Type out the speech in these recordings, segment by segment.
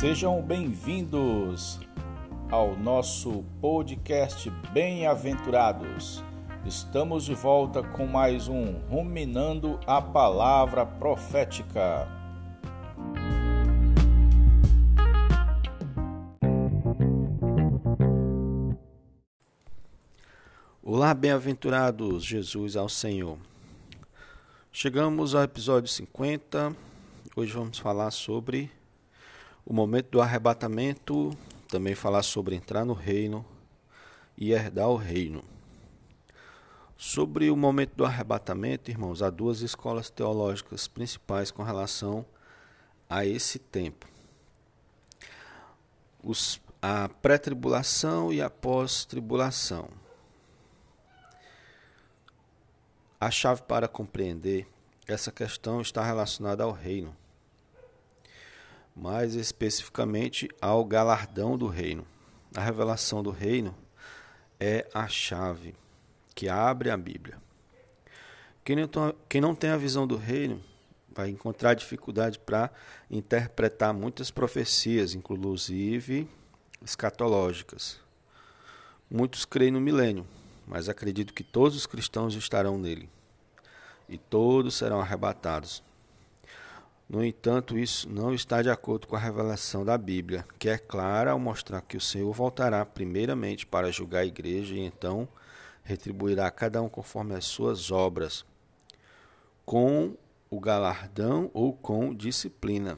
Sejam bem-vindos ao nosso podcast Bem-aventurados. Estamos de volta com mais um Ruminando a Palavra Profética. Olá, bem-aventurados, Jesus ao Senhor. Chegamos ao episódio 50. Hoje vamos falar sobre o momento do arrebatamento, também falar sobre entrar no reino e herdar o reino. Sobre o momento do arrebatamento, irmãos, há duas escolas teológicas principais com relação a esse tempo. Os, a pré-tribulação e a pós-tribulação. A chave para compreender essa questão está relacionada ao reino mais especificamente ao galardão do reino. A revelação do reino é a chave que abre a Bíblia. Quem não, tem a visão do reino vai encontrar dificuldade para interpretar muitas profecias, inclusive escatológicas. Muitos creem no milênio, mas acredito que todos os cristãos estarão nele e todos serão arrebatados. No entanto, isso não está de acordo com a revelação da Bíblia, que é clara ao mostrar que o Senhor voltará primeiramente para julgar a igreja e então retribuirá a cada um conforme as suas obras, com o galardão ou com disciplina.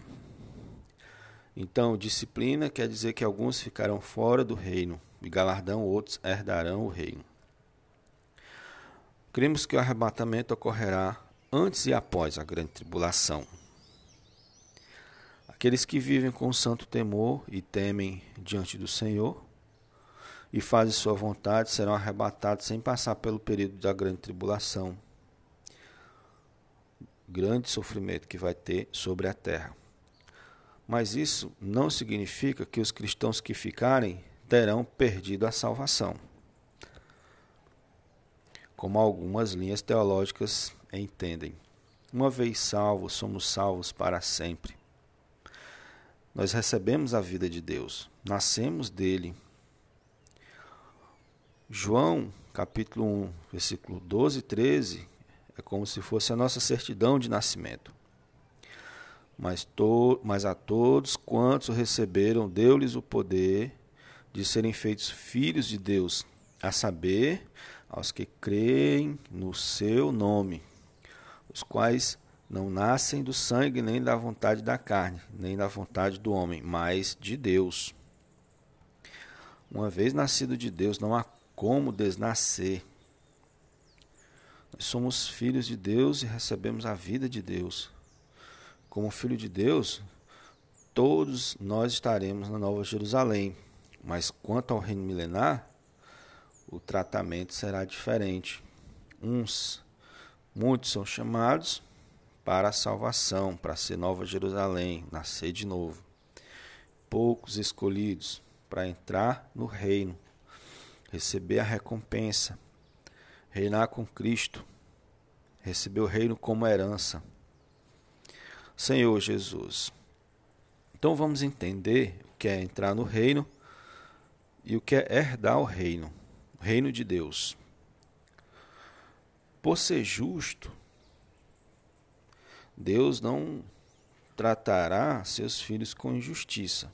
Então, disciplina quer dizer que alguns ficarão fora do reino, e galardão outros herdarão o reino. Cremos que o arrebatamento ocorrerá antes e após a grande tribulação. Aqueles que vivem com santo temor e temem diante do Senhor e fazem sua vontade serão arrebatados sem passar pelo período da grande tribulação, grande sofrimento que vai ter sobre a terra. Mas isso não significa que os cristãos que ficarem terão perdido a salvação. Como algumas linhas teológicas entendem. Uma vez salvos, somos salvos para sempre. Nós recebemos a vida de Deus, nascemos dele. João, capítulo 1, versículo 12 e 13, é como se fosse a nossa certidão de nascimento. Mas, to, mas a todos quantos receberam, deu-lhes o poder de serem feitos filhos de Deus, a saber, aos que creem no seu nome, os quais não nascem do sangue nem da vontade da carne, nem da vontade do homem, mas de Deus. Uma vez nascido de Deus, não há como desnascer. Nós somos filhos de Deus e recebemos a vida de Deus. Como filho de Deus, todos nós estaremos na Nova Jerusalém. Mas quanto ao reino milenar, o tratamento será diferente. Uns, muitos são chamados, para a salvação, para ser Nova Jerusalém, nascer de novo. Poucos escolhidos para entrar no reino, receber a recompensa, reinar com Cristo, receber o reino como herança. Senhor Jesus. Então vamos entender o que é entrar no reino e o que é herdar o reino, o reino de Deus. Por ser justo, Deus não tratará seus filhos com injustiça.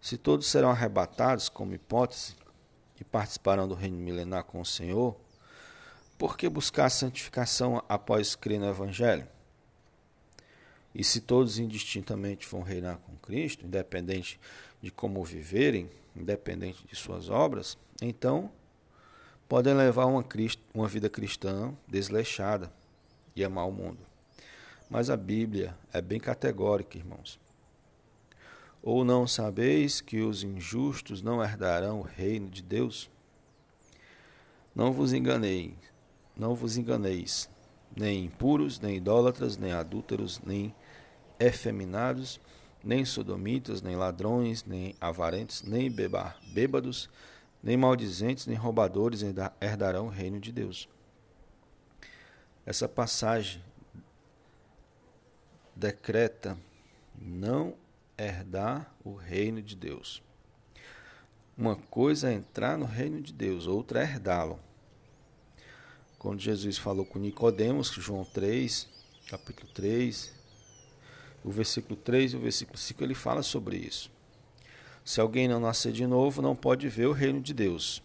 Se todos serão arrebatados, como hipótese, e participarão do reino milenar com o Senhor, por que buscar santificação após crer no Evangelho? E se todos indistintamente vão reinar com Cristo, independente de como viverem, independente de suas obras, então podem levar uma, uma vida cristã desleixada, e amar o mundo. Mas a Bíblia é bem categórica, irmãos. Ou não sabeis que os injustos não herdarão o reino de Deus? Não vos enganei, não vos enganeis, nem impuros, nem idólatras, nem adúlteros, nem efeminados, nem sodomitas, nem ladrões, nem avarentos, nem bêbados, nem maldizentes, nem roubadores herdarão o reino de Deus. Essa passagem decreta não herdar o reino de Deus. Uma coisa é entrar no reino de Deus, outra é herdá-lo. Quando Jesus falou com Nicodemos, João 3, capítulo 3, o versículo 3 e o versículo 5, ele fala sobre isso. Se alguém não nascer de novo, não pode ver o reino de Deus.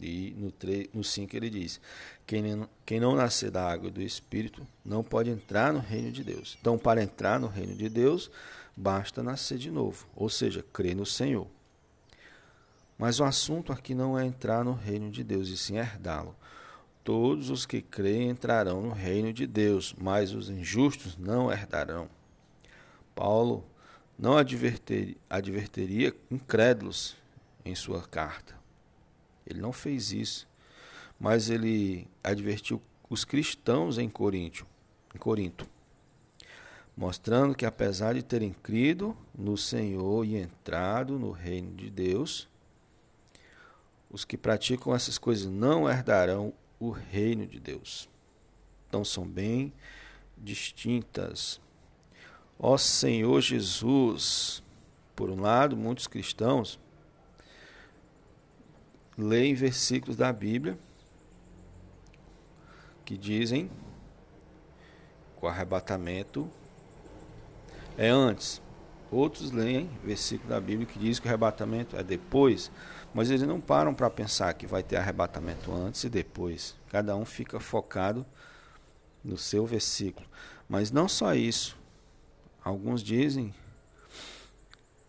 E no, 3, no 5 ele diz: quem, quem não nascer da água e do Espírito não pode entrar no reino de Deus. Então, para entrar no reino de Deus, basta nascer de novo, ou seja, crer no Senhor. Mas o assunto aqui não é entrar no reino de Deus, e sim herdá-lo. Todos os que creem entrarão no reino de Deus, mas os injustos não herdarão. Paulo não adverter, adverteria incrédulos em sua carta. Ele não fez isso, mas ele advertiu os cristãos em Corinto, em Corinto, mostrando que apesar de terem crido no Senhor e entrado no reino de Deus, os que praticam essas coisas não herdarão o reino de Deus. Então são bem distintas. Ó Senhor Jesus, por um lado, muitos cristãos leem versículos da Bíblia que dizem que o arrebatamento é antes. Outros leem versículo da Bíblia que diz que o arrebatamento é depois. Mas eles não param para pensar que vai ter arrebatamento antes e depois. Cada um fica focado no seu versículo. Mas não só isso. Alguns dizem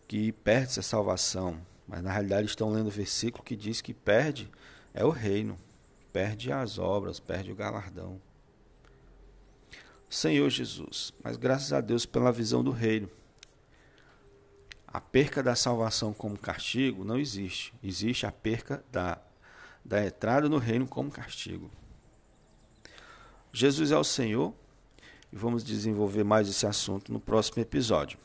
que perde-se a salvação, mas na realidade estão lendo o versículo que diz que perde é o reino, perde as obras, perde o galardão. Senhor Jesus, mas graças a Deus pela visão do reino a perca da salvação como castigo não existe. Existe a perca da, da entrada no reino como castigo. Jesus é o Senhor e vamos desenvolver mais esse assunto no próximo episódio.